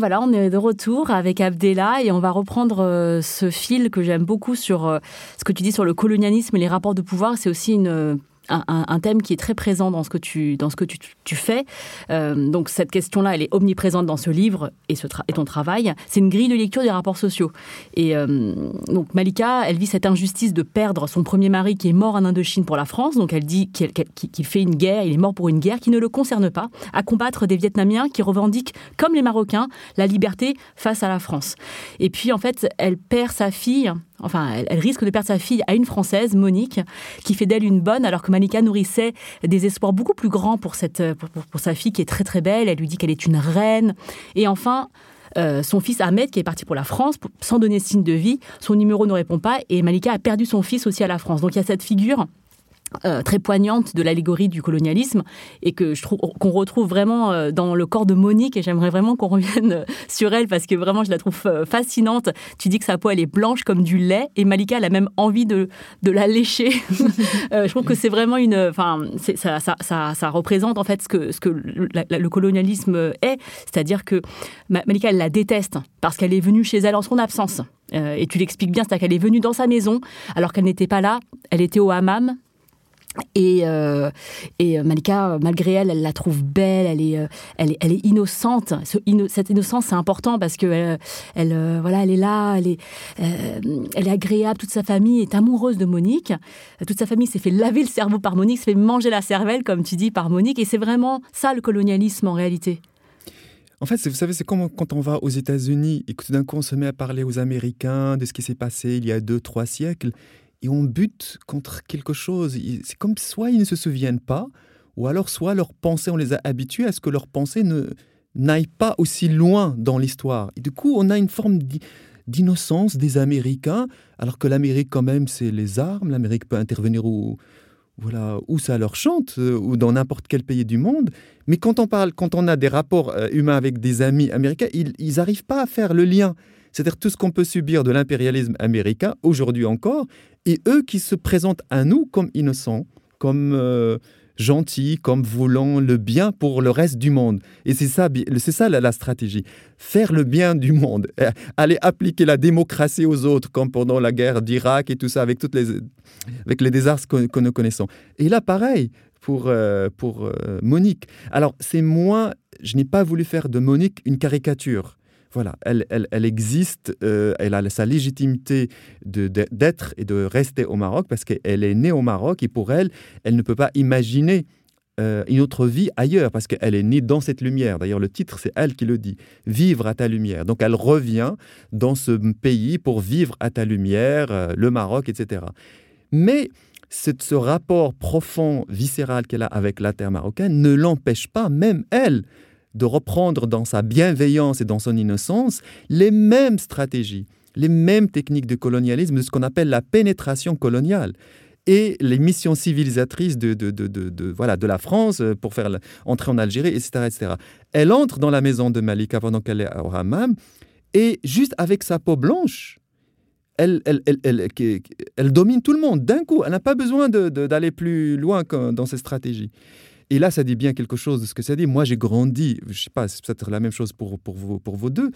Voilà, on est de retour avec Abdella et on va reprendre euh, ce fil que j'aime beaucoup sur euh, ce que tu dis sur le colonialisme et les rapports de pouvoir. C'est aussi une un, thème qui est très présent dans ce que tu, dans ce que tu, fais. Euh, donc cette question-là, elle est omniprésente dans ce livre et, ce et ton travail. C'est une grille de lecture des rapports sociaux. Et euh, donc Malika, elle vit cette injustice de perdre son premier mari qui est mort en Indochine pour la France. Donc elle dit qu'il fait une guerre, il est mort pour une guerre qui ne le concerne pas, à combattre des Vietnamiens qui revendiquent, comme les Marocains, la liberté face à la France. Et puis en fait, elle perd sa fille enfin, elle, risque de perdre sa fille à une Française, Monique, qui fait d'elle une bonne, alors que Malika nourrissait des espoirs beaucoup plus grands pour, cette, pour, sa fille qui est très très belle. Elle lui dit qu'elle est une reine. Et enfin, son fils Ahmed, qui est parti pour la France, sans donner signe de vie, son numéro ne répond pas, et Malika a perdu son fils aussi à la France. Donc il y a cette figure euh, très poignante de l'allégorie du colonialisme et que je trouve qu'on retrouve vraiment euh, dans le corps de Monique et j'aimerais vraiment qu'on revienne euh, sur elle parce que vraiment je la trouve fascinante. Tu dis que sa peau elle est blanche comme du lait et Malika elle a même envie de, de la lécher. je trouve que c'est vraiment une enfin ça, ça, ça, représente en fait ce que ce que le, colonialisme est, c'est-à-dire que Malika elle la déteste parce qu'elle est venue chez elle en son absence. et tu l'expliques bien, c'est-à-dire qu'elle est venue dans sa maison alors qu'elle n'était pas là, elle était au hammam, et, euh, euh, Malika, malgré elle, elle la trouve belle, elle est, euh, elle est, elle est innocente. cette innocence, c'est important parce que elle, voilà, elle est là, elle est, elle est agréable. Toute sa famille est amoureuse de Monique. Toute sa famille s'est fait laver le cerveau par Monique, s'est fait manger la cervelle, comme tu dis, par Monique. Et c'est vraiment ça le colonialisme en réalité.
En fait, vous savez, c'est comme quand on va aux États-Unis et que tout d'un coup on se met à parler aux Américains de ce qui s'est passé il y a deux, trois siècles et on bute contre quelque chose. C'est comme soit ils ne se souviennent pas, ou alors soit leurs pensées, on les a habitués à ce que leurs pensées ne n'aillent pas aussi loin dans l'histoire. Et du coup, on a une forme d'innocence des Américains, alors que l'Amérique quand même, c'est les armes. L'Amérique peut intervenir où, voilà, où ça leur chante, euh, ou dans n'importe quel pays du monde. Mais quand on parle, quand on a des rapports euh, humains avec des amis américains, ils n'arrivent pas à faire le lien. C'est-à-dire tout ce qu'on peut subir de l'impérialisme américain aujourd'hui encore, et eux qui se présentent à nous comme innocents, comme euh, gentils, comme voulant le bien pour le reste du monde. Et c'est ça, c'est ça la, stratégie. Faire le bien du monde, euh, aller appliquer la démocratie aux autres, comme pendant la guerre d'Irak et tout ça, avec, toutes les, avec les désastres que, nous connaissons. Et là, pareil, pour, euh, pour Monique. Alors, c'est moi, je n'ai pas voulu faire de Monique une caricature voilà, elle, existe, euh, elle a sa légitimité d'être et de rester au Maroc parce qu'elle est née au Maroc et pour elle, elle ne peut pas imaginer euh, une autre vie ailleurs parce qu'elle est née dans cette lumière. D'ailleurs, le titre, c'est elle qui le dit, vivre à ta lumière. Donc, elle revient dans ce pays pour vivre à ta lumière, euh, le Maroc, etc. Mais ce rapport profond, viscéral qu'elle a avec la terre marocaine ne l'empêche pas, même elle, de reprendre dans sa bienveillance et dans son innocence les mêmes stratégies, les mêmes techniques de colonialisme, de ce qu'on appelle la pénétration coloniale et les missions civilisatrices de, de, voilà, de la France euh, pour faire entrer en Algérie, etc., etc. Elle entre dans la maison de Malika pendant qu'elle est au hammam et juste avec sa peau blanche, elle, elle, elle, elle domine tout le monde d'un coup. Elle n'a pas besoin d'aller plus loin dans ses stratégies. Et là, ça dit bien quelque chose de ce que ça dit. Moi, j'ai grandi, je sais pas, c'est peut-être la même chose pour, pour, vous, pour deux,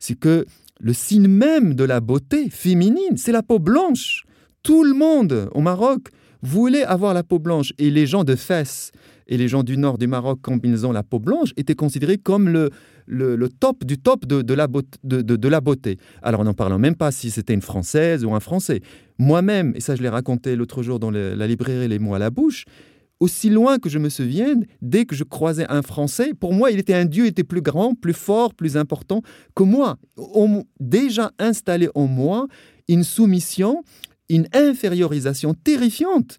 c'est que le signe même de la beauté féminine, c'est la peau blanche. Tout le monde au Maroc voulait avoir la peau blanche. Et les gens de Fès et les gens du nord du Maroc, quand ils ont la peau blanche, étaient considérés comme le, le, top du top de, de la beauté. Alors, n'en parlant même pas si c'était une Française ou un Français. Moi-même, et ça je l'ai raconté l'autre jour dans la librairie Les mots à la bouche, aussi loin que je me souvienne, dès que je croisais un Français, pour moi, il était un Dieu, était plus grand, plus fort, plus important que moi. On, déjà installé en moi une soumission, une infériorisation terrifiante.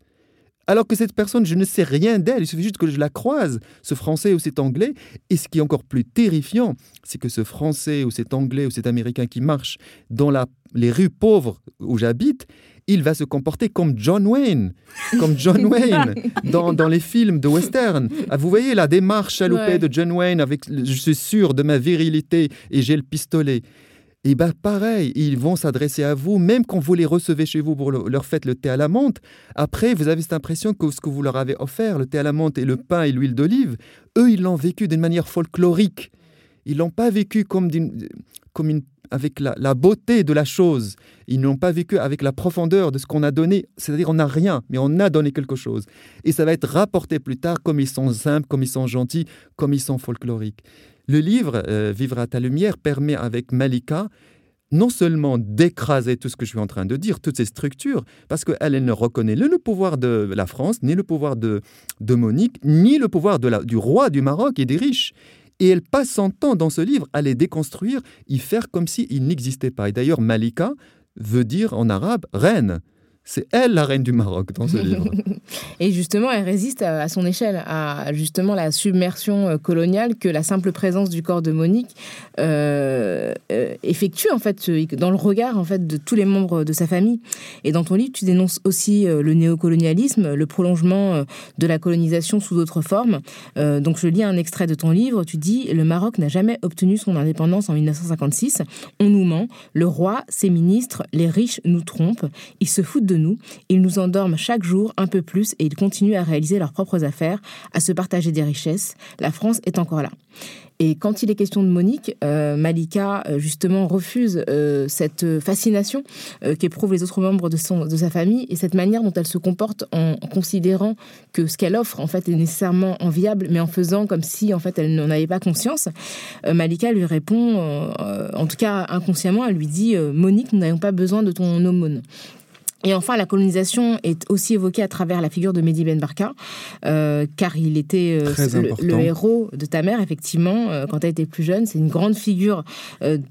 Alors que cette personne, je ne sais rien d'elle, il suffit juste que je la croise, ce Français ou cet Anglais. Et ce qui est encore plus terrifiant, c'est que ce Français ou cet Anglais ou cet Américain qui marche dans la, les rues pauvres où j'habite, il va se comporter comme John Wayne, comme John Wayne dans, dans, les films de western. Ah, vous voyez la démarche chaloupée de John Wayne avec je suis sûr de ma virilité et j'ai le pistolet. Et bien pareil, ils vont s'adresser à vous, même quand vous les recevez chez vous pour leur faire le thé à la menthe. Après, vous avez cette impression que ce que vous leur avez offert, le thé à la menthe et le pain et l'huile d'olive, eux, ils l'ont vécu d'une manière folklorique. Ils l'ont pas vécu comme, comme une avec la, beauté de la chose. Ils n'ont pas vécu avec la profondeur de ce qu'on a donné. C'est-à-dire, on n'a rien, mais on a donné quelque chose. Et ça va être rapporté plus tard comme ils sont simples, comme ils sont gentils, comme ils sont folkloriques. Le livre, euh, Vivre à ta lumière, permet avec Malika non seulement d'écraser tout ce que je suis en train de dire, toutes ces structures, parce qu'elle elle ne reconnaît ni le pouvoir de la France, ni le pouvoir de, de Monique, ni le pouvoir du roi du Maroc et des riches. Et elle passe son temps dans ce livre à les déconstruire, y faire comme s'ils n'existaient pas. Et d'ailleurs, Malika veut dire en arabe reine. C'est elle la reine du Maroc dans ce livre.
Et justement, elle résiste à, son échelle, à justement la submersion euh, coloniale que la simple présence du corps de Monique euh, euh, effectue en fait dans le regard en fait de tous les membres de sa famille. Et dans ton livre, tu dénonces aussi le néocolonialisme, le prolongement de la colonisation sous d'autres formes. donc, je lis un extrait de ton livre. Tu dis le Maroc n'a jamais obtenu son indépendance en 1956. On nous ment. Le roi, ses ministres, les riches nous trompent. Ils se foutent de nous. Ils nous endorment chaque jour un peu plus et ils continuent à réaliser leurs propres affaires, à se partager des richesses. La France est encore là. Et quand il est question de Monique, euh, Malika euh, justement refuse euh, cette fascination qu'éprouvent les autres membres de, de sa famille et cette manière dont elle se comporte en, considérant que ce qu'elle offre en fait est nécessairement enviable, mais en faisant comme si en fait elle n'en avait pas conscience. Malika lui répond, en tout cas inconsciemment, elle lui dit Monique, nous n'avons pas besoin de ton aumône. Et enfin, la colonisation est aussi évoquée à travers la figure de Mehdi Ben Barka, euh, car il était
euh,
le, héros de ta mère, effectivement, euh, quand elle était plus jeune. C'est une grande figure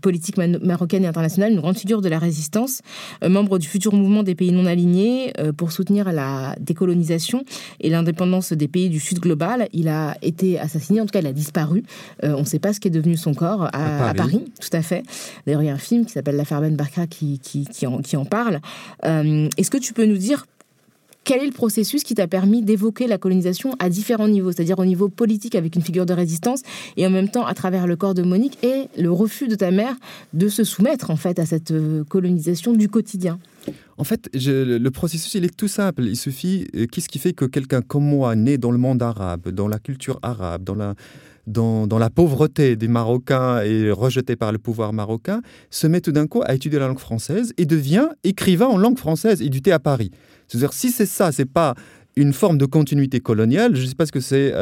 politique marocaine et internationale, une grande figure de la résistance, membre du futur mouvement des pays non alignés pour soutenir la décolonisation et l'indépendance des pays du Sud global. Il a été assassiné, en tout cas, il a disparu. on ne sait pas ce qui est devenu son corps à, Paris. tout à fait. D'ailleurs, il y a un film qui s'appelle L'affaire Ben Barka qui, qui, qui, en, qui en parle. Euh, est-ce que tu peux nous dire quel est le processus qui t'a permis d'évoquer la colonisation à différents niveaux, c'est-à-dire au niveau politique avec une figure de résistance et en même temps à travers le corps de Monique et le refus de ta mère de se soumettre en fait à cette euh, colonisation du quotidien?
En fait, le processus, il est tout simple. Il suffit, euh, qu'est-ce qui fait que quelqu'un comme moi, né dans le monde arabe, dans la culture arabe, dans la, dans, la pauvreté des Marocains et rejeté par le pouvoir marocain, se met tout d'un coup à étudier la langue française et devient écrivain en langue française édité à Paris. C'est-à-dire, si c'est ça, c'est pas une forme de continuité coloniale, je ne sais pas ce que c'est.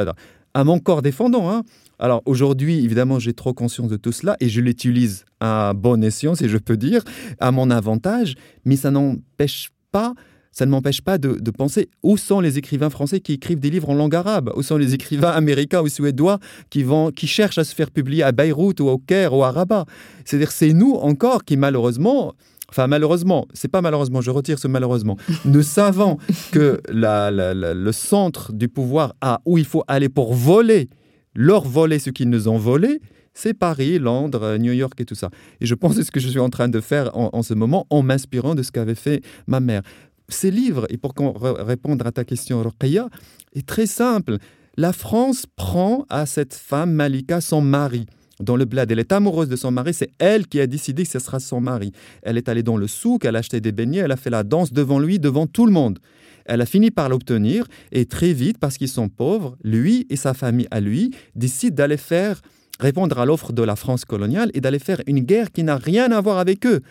À mon corps défendant. Hein. Alors aujourd'hui, évidemment, j'ai trop conscience de tout cela et je l'utilise à bon escient, si je peux dire, à mon avantage, mais ça n'empêche pas ça ne m'empêche pas de, penser où sont les écrivains français qui écrivent des livres en langue arabe, où sont les écrivains américains ou suédois qui, vont, qui cherchent à se faire publier à Beyrouth ou au Caire ou à Rabat? C'est-à-dire c'est nous encore qui malheureusement Enfin, malheureusement, c'est pas malheureusement, je retire ce malheureusement. Nous savons que le centre du pouvoir a où il faut aller pour voler, leur voler ce qu'ils nous ont volé, c'est Paris, Londres, New York et tout ça. Et je pense que c'est ce que je suis en train de faire en, en ce moment en m'inspirant de ce qu'avait fait ma mère ces livres, et pour répondre à ta question, Rokhaya, est très simple. La France prend à cette femme, Malika, son mari dans le bled. Elle est amoureuse de son mari, c'est elle qui a décidé que ce sera son mari. Elle est allée dans le souk, elle a acheté des beignets, elle a fait la danse devant lui, devant tout le monde. Elle a fini par l'obtenir et très vite, parce qu'ils sont pauvres, lui et sa famille à lui décident d'aller faire répondre à l'offre de la France coloniale et d'aller faire une guerre qui n'a rien à voir avec eux.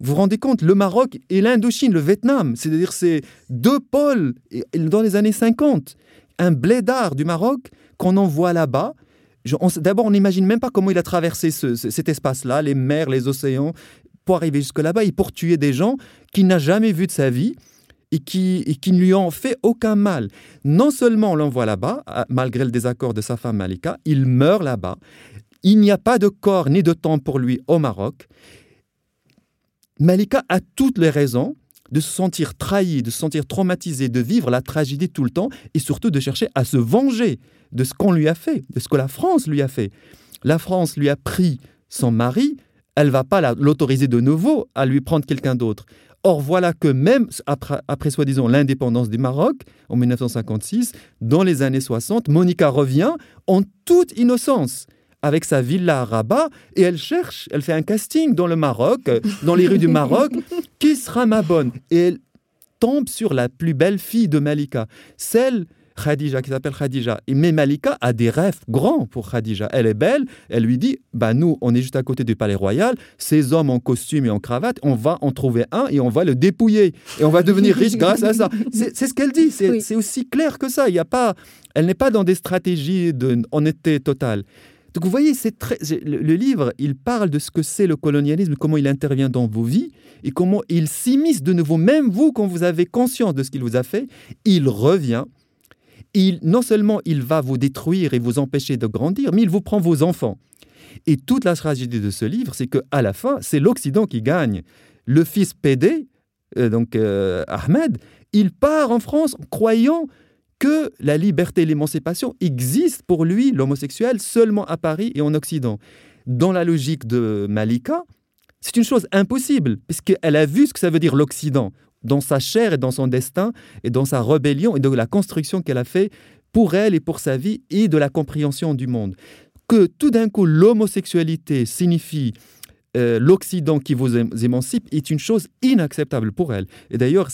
Vous vous rendez compte, le Maroc et l'Indochine, le Vietnam, c'est-à-dire c'est deux pôles dans les années 50. Un blédard du Maroc qu'on envoie là-bas. D'abord, on n'imagine même pas comment il a traversé cet espace-là, les mers, les océans, pour arriver jusque là-bas et pour tuer des gens qu'il n'a jamais vus de sa vie et qui, et qui ne lui ont fait aucun mal. Non seulement on l'envoie là-bas, malgré le désaccord de sa femme Malika, il meurt là-bas. Il n'y a pas de corps ni de temps pour lui au Maroc. Malika a toutes les raisons de se sentir trahi, de se sentir traumatisé, de vivre la tragédie tout le temps et surtout de chercher à se venger de ce qu'on lui a fait, de ce que la France lui a fait. La France lui a pris son mari, elle va pas l'autoriser de nouveau à lui prendre quelqu'un d'autre. Or, voilà que même après, après soi-disant l'indépendance du Maroc en 1956, dans les années 60, Monica revient en toute innocence avec sa villa à Rabat et elle cherche, elle fait un casting dans le Maroc, euh, dans les rues du Maroc, qui sera ma bonne Et elle tombe sur la plus belle fille de Malika, celle Khadija, qui s'appelle Khadija. Mais Malika a des rêves grands pour Khadija. Elle est belle, elle lui dit, bah nous, on est juste à côté du palais royal, ces hommes en costume et en cravate, on va en trouver un et on va le dépouiller. Et on va devenir riche grâce à ça. C'est ce qu'elle dit, c'est aussi clair que ça. Il y a pas, elle n'est pas dans des stratégies d'honnêteté totale. Donc vous voyez, c'est très, le, livre, il parle de ce que c'est le colonialisme, comment il intervient dans vos vies et comment il s'immisce de nouveau, même vous, quand vous avez conscience de ce qu'il vous a fait, il revient. Il, non seulement il va vous détruire et vous empêcher de grandir, mais il vous prend vos enfants. Et toute la tragédie de ce livre, c'est que à la fin, c'est l'Occident qui gagne. Le fils PD euh, donc euh, Ahmed, il part en France croyant que la liberté et l'émancipation existent pour lui, l'homosexuel, seulement à Paris et en Occident. Dans la logique de Malika, c'est une chose impossible, puisqu'elle a vu ce que ça veut dire l'Occident, dans sa chair et dans son destin, et dans sa rébellion et de la construction qu'elle a fait pour elle et pour sa vie, et de la compréhension du monde. Que tout d'un coup, l'homosexualité signifie euh, l'Occident qui vous émancipe est une chose inacceptable pour elle. Et d'ailleurs,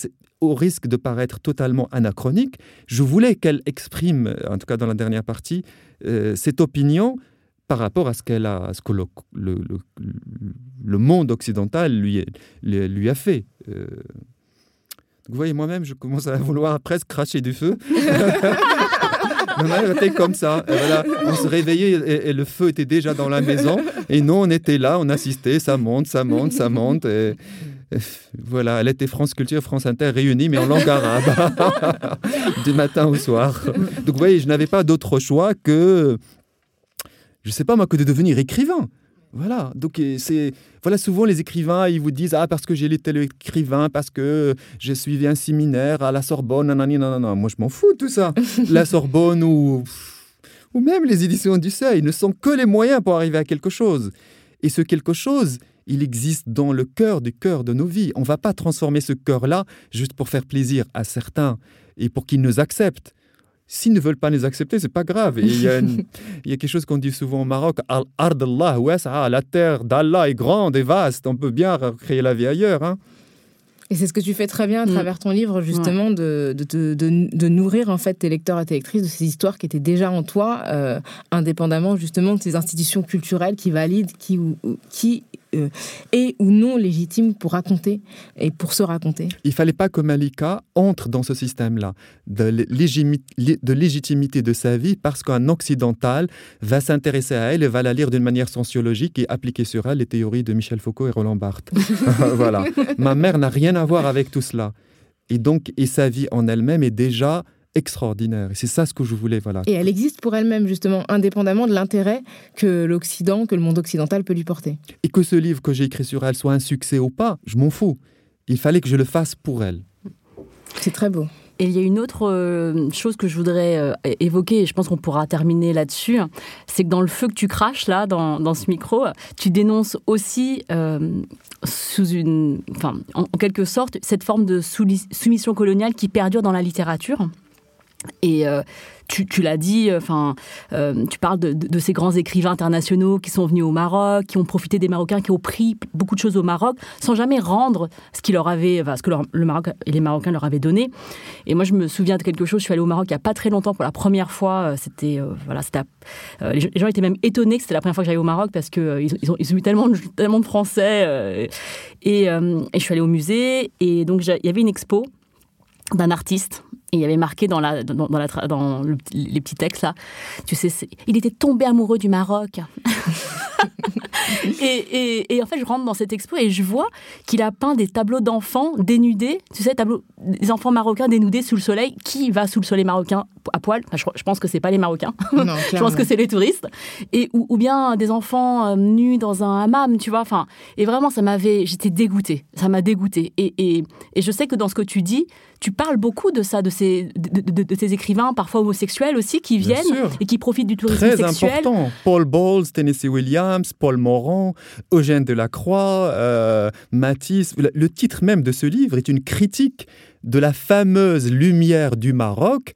au risque de paraître totalement anachronique, je voulais qu'elle exprime, en tout cas dans la dernière partie, euh, cette opinion par rapport à ce, qu'elle a, ce que le, monde occidental lui, lui, a fait. Euh, vous voyez, moi-même, je commence à vouloir presque cracher du feu. Ma mère était comme ça. on se réveillait et, le feu était déjà dans la maison. Et nous, on était là, on assistait, ça monte, ça monte, ça monte. Et, voilà, elle était France Culture, France Inter réunie, mais en langue arabe, du matin au soir. Donc vous voyez, je n'avais pas d'autre choix que, je ne sais pas moi, que de devenir écrivain. Voilà, donc c'est voilà souvent les écrivains ils vous disent ah parce que j'ai lu tel écrivain parce que j'ai suivi un séminaire à la Sorbonne non non non moi je m'en fous de tout ça la Sorbonne ou ou même les éditions du Seuil ne sont que les moyens pour arriver à quelque chose et ce quelque chose il existe dans le cœur du cœur de nos vies on va pas transformer ce cœur là juste pour faire plaisir à certains et pour qu'ils nous acceptent S'ils ne veulent pas nous accepter, c'est pas grave. il, y a quelque chose qu'on dit souvent au Maroc la terre d'Allah est grande et vaste, on peut bien créer la vie ailleurs. Hein.
Et c'est ce que tu fais très bien à mm. travers ton livre, justement, de, de, de, nourrir en fait tes lecteurs et tes lectrices de ces histoires qui étaient déjà en toi, euh, indépendamment justement de ces institutions culturelles qui valident, qui, qui euh, est ou non légitime pour raconter et pour se raconter.
Il fallait pas que Malika entre dans ce système-là de, de légitimité de sa vie parce qu'un occidental va s'intéresser à elle et va la lire d'une manière sociologique et appliquer sur elle les théories de Michel Foucault et Roland Barthes. voilà. Ma mère n'a rien à voir avec tout cela. Et donc, et sa vie en elle-même est déjà extraordinaire. Et c'est ça ce que je voulais. Voilà.
Et elle existe pour elle-même, justement, indépendamment de l'intérêt que l'Occident, que le monde occidental peut lui porter.
Et que ce livre que j'ai écrit sur elle soit un succès ou pas, je m'en fous. Il fallait que je le fasse pour elle.
C'est très beau.
Et il y a une autre euh, chose que je voudrais euh, évoquer, et je pense qu'on pourra terminer là-dessus, c'est que dans le feu que tu craches, là, dans, dans ce micro, tu dénonces aussi, euh, sous une, enfin, en, quelque sorte, cette forme de soumission coloniale qui perdure dans la littérature. Et euh, tu, l'as dit, euh, enfin, euh, tu parles de, ces grands écrivains internationaux qui sont venus au Maroc, qui ont profité des Marocains, qui ont pris beaucoup de choses au Maroc, sans jamais rendre ce qu'ils leur avait, ce que le Maroc et les Marocains leur avaient donné. Et moi, je me souviens de quelque chose. Je suis allée au Maroc il y a pas très longtemps pour la première fois. C'était, voilà, les gens étaient même étonnés que c'était la première fois que j'allais au Maroc parce que ils, ont, ils eu tellement de, Français. Et, je suis allée au musée et donc il y avait une expo d'un artiste et il y avait marqué dans, la, dans, la, dans les petits textes là, tu sais, il était tombé amoureux du Maroc. et, et, en fait, je rentre dans cette expo et je vois qu'il a peint des tableaux d'enfants dénudés, tu sais, tableaux, des enfants marocains dénudés sous le soleil. Qui va sous le soleil marocain à poil? Je, pense que c'est pas les Marocains. je pense que c'est les touristes. Et ou, ou bien des enfants euh, nus dans un hammam, tu vois. Enfin, et vraiment, ça m'avait, j'étais dégoûtée. Ça m'a dégoûtée. Et, et, et je sais que dans ce que tu dis, tu parles beaucoup de ça, de ces, de, ces écrivains, parfois homosexuels aussi, qui viennent et qui profitent du tourisme
Très
sexuel.
important. Paul Bowles, Tennessee Williams, Paul Morand, Eugène Delacroix, euh, Matisse. Le titre même de ce livre est une critique de la fameuse lumière du Maroc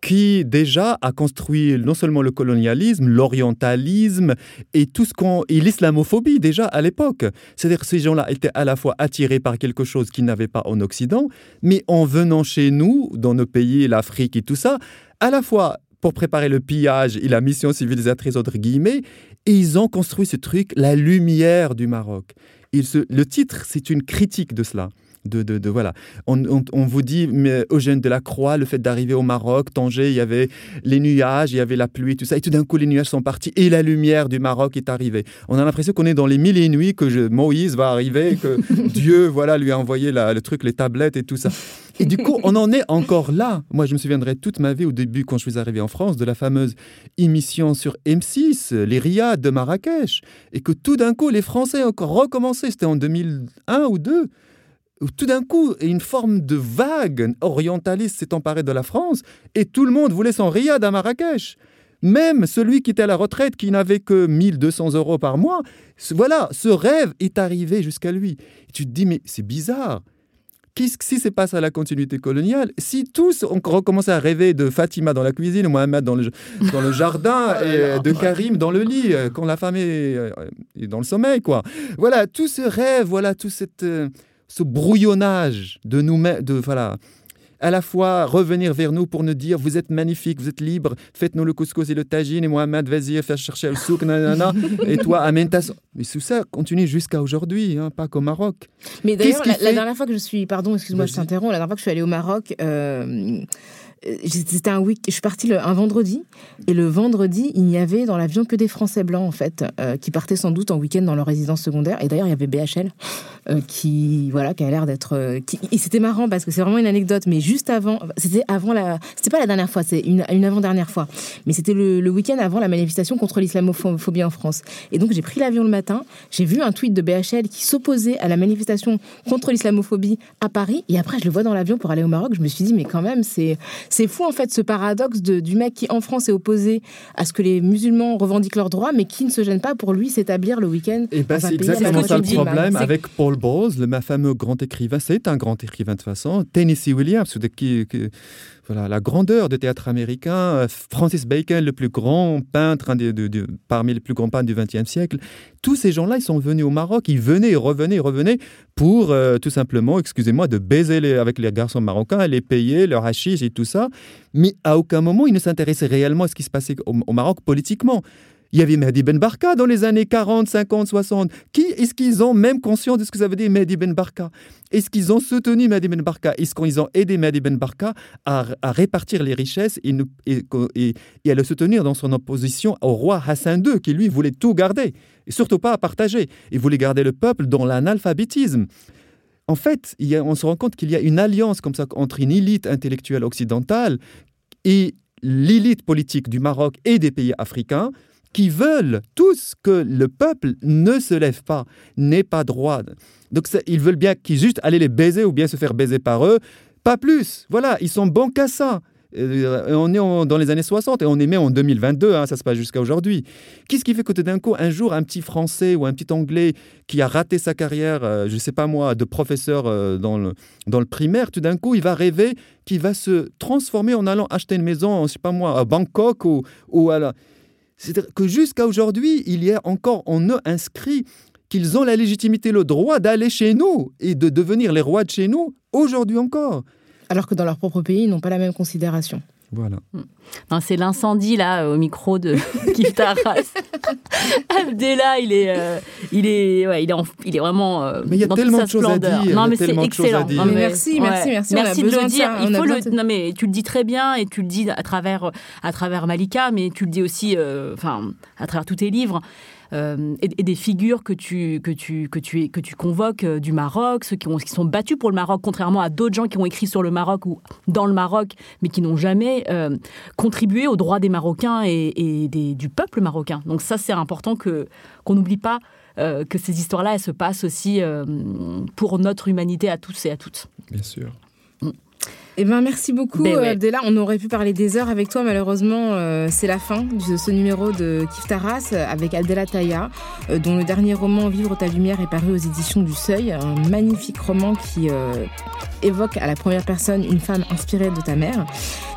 qui déjà a construit non seulement le colonialisme, l'orientalisme et tout ce qu'on et l'islamophobie déjà à l'époque. C'est-à-dire ces gens-là étaient à la fois attirés par quelque chose qu'ils n'avaient pas en Occident, mais en venant chez nous, dans nos pays, l'Afrique et tout ça, à la fois pour préparer le pillage et la mission civilisatrice entre guillemets, et ils ont construit ce truc, la lumière du Maroc. le titre, c'est une critique de cela de, voilà. On, vous dit, mais Eugène Delacroix, le fait d'arriver au Maroc, Tanger, il y avait les nuages, il y avait la pluie, tout ça, et tout d'un coup les nuages sont partis et la lumière du Maroc est arrivée. On a l'impression qu'on est dans les mille et nuits, que Moïse va arriver, que Dieu, voilà, lui a envoyé le truc, les tablettes et tout ça. Et du coup, on en est encore là. Moi, je me souviendrai toute ma vie au début, quand je suis arrivé en France, de la fameuse émission sur M6, les Riades de Marrakech, et que tout d'un coup, les Français ont encore recommencé. C'était en 2001 ou 2 tout d'un coup, une forme de vague orientaliste s'est emparée de la France et tout le monde voulait son riad à Marrakech. Même celui qui était à la retraite, qui n'avait que 1200 euros par mois, voilà, ce rêve est arrivé jusqu'à lui. Et tu te dis, mais c'est bizarre. Qu'est-ce qui se passe à la continuité coloniale Si tous ont recommencé à rêver de Fatima dans la cuisine, Mohamed dans le, dans le jardin, et euh, de Karim dans le lit, euh, quand la femme est, euh, est dans le sommeil, quoi. Voilà, tout ce rêve, voilà, tout cette, ce brouillonnage de nous-mêmes, de, voilà, à la fois revenir vers nous pour nous dire vous êtes magnifique, vous êtes libre, faites-nous le couscous et le tagine, et Mohamed, vas-y, faire chercher le souk, nanana, et toi, amène ta... Mais tout ça continue jusqu'à aujourd'hui, hein, pas qu'au Maroc.
Mais d'ailleurs, la, dernière fois que je suis, pardon, excuse-moi, je t'interromps, la dernière fois que je suis allée au Maroc, euh, c'était un week je suis partie un vendredi. Et le vendredi il n'y avait dans l'avion que des Français blancs en fait euh, qui partaient sans doute en week-end dans leur résidence secondaire. Et d'ailleurs il y avait BHL euh, qui voilà qui a l'air d'être et c'était marrant parce que c'est vraiment une anecdote mais juste avant c'était avant la c'était pas la dernière fois c'est une, une avant dernière fois. Mais c'était le, le week-end avant la manifestation contre l'islamophobie en France. Et donc j'ai pris l'avion le matin j'ai vu un tweet de BHL qui s'opposait à la manifestation contre l'islamophobie à Paris. Et après je le vois dans l'avion pour aller au Maroc je me suis dit mais quand même c'est c'est fou en fait ce paradoxe de, du mec qui en France est opposé à ce que les musulmans revendiquent leurs droits, mais qui ne se gêne pas pour lui s'établir le week-end.
Et bah, c'est exactement ça le problème avec Paul Bowles, le fameux grand écrivain. C'est un grand écrivain de toute façon. Tennessee Williams, qui, qui la grandeur du théâtre américain. Euh, Francis Bacon, le plus grand peintre, parmi les plus grands peintres du XXe siècle. Tous ces gens-là, ils sont venus au Maroc, ils venaient, revenaient, revenaient pour euh, tout simplement, excusez-moi, de baiser avec les garçons marocains, les payer, leur hachis et tout ça. Mais à aucun moment, ils ne s'intéressaient réellement à ce qui se passait au Maroc politiquement. Il y avait Mehdi Ben Barka dans les années 40, 50, 60. Qui est-ce qu'ils ont même conscience de ce que ça veut dire Mehdi Ben Barka? Est-ce qu'ils ont soutenu Mehdi Ben Barka? Est-ce qu'ils ont aidé Mehdi Ben Barka à, répartir les richesses et, à le soutenir dans son opposition au roi Hassan II, qui lui voulait tout garder et surtout pas à partager. Il voulait garder le peuple dans l'analphabétisme. En fait, on se rend compte qu'il y a une alliance comme ça entre une élite intellectuelle occidentale et l'élite politique du Maroc et des pays africains qui veulent tous que le peuple ne se lève pas, n'ait pas droit. Donc ils veulent bien qu'ils juste aller les baiser ou bien se faire baiser par eux, pas plus. Voilà, ils sont bons qu'à ça. Euh, on est dans les années 60 et on est même en 2022, hein, ça se passe jusqu'à aujourd'hui. Qu'est-ce qui fait que tout d'un coup, un jour, un petit Français ou un petit Anglais qui a raté sa carrière, euh, je ne sais pas moi, de professeur euh, dans, le, dans le primaire, tout d'un coup, il va rêver qu'il va se transformer en allant acheter une maison, je sais pas moi, à Bangkok ou, ou à la... C'est-à-dire que jusqu'à aujourd'hui, il y a encore en eux inscrit qu'ils ont la légitimité, le droit d'aller chez nous et de devenir les rois de chez nous, aujourd'hui encore.
Alors que dans leur propre pays, ils n'ont pas la même considération.
Voilà.
Hmm. C'est l'incendie là au micro de Kiftaras. Abdella, il est, euh, il est, ouais, il est, il est vraiment.
Euh, mais il y a tellement de choses à dire.
Non, mais c'est excellent. Non,
mais merci, merci, merci.
Merci de le dire. il faut le. Non, mais tu le dis très bien et tu le dis à travers, à travers Malika, mais tu le dis aussi, euh, enfin, à travers tous tes livres. Euh, et, des figures que tu, que tu, que tu, que tu convoques euh, du Maroc, ceux qui, ont, qui sont battus pour le Maroc, contrairement à d'autres gens qui ont écrit sur le Maroc ou dans le Maroc, mais qui n'ont jamais euh, contribué aux droits des Marocains et, des, du peuple marocain. Donc ça, c'est important que qu'on n'oublie pas que ces histoires-là, elles se passent aussi pour notre humanité à tous et à toutes.
Bien sûr.
Eh ben, merci beaucoup, ben Abdella. On aurait pu parler des heures avec toi. Malheureusement, euh, c'est la fin de ce numéro de Kif Taras avec Abdella Taya, euh, dont le dernier roman Vivre ta lumière est paru aux éditions du Seuil. Un magnifique roman qui euh, évoque à la première personne une femme inspirée de ta mère.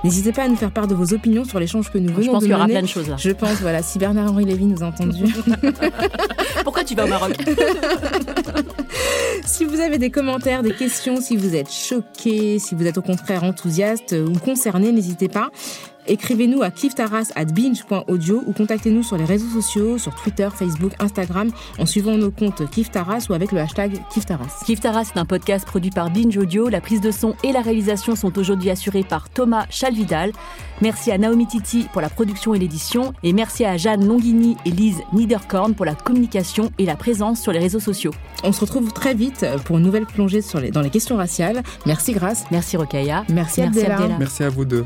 N'hésitez pas à nous faire part de vos opinions sur l'échange que nous venons de. Je
pense qu'il y aura plein de choses
Je pense, voilà, si Bernard-Henri Lévy nous a entendu.
Pourquoi tu vas au Maroc?
Si vous avez des commentaires, des questions, si vous êtes choqué, si vous êtes au contraire enthousiaste ou concerné, n'hésitez pas. Écrivez-nous à kiftaras@binge.audio ou contactez-nous sur les réseaux sociaux, sur Twitter, Facebook, Instagram, en suivant nos comptes Kiftaras ou avec le hashtag Kiftaras.
Kiftaras est un podcast produit par Binge Audio. La prise de son et la réalisation sont aujourd'hui assurées par Thomas Chalvidal. Merci à Naomi Titi pour la production et l'édition. Et merci à Jeanne Longhini et Lise Niederkorn pour la communication et la présence sur les réseaux sociaux.
On se retrouve très vite pour une nouvelle plongée sur les, dans les questions raciales. Merci Grace.
Merci Rokaya.
Merci, merci Abdella.
Merci à vous deux.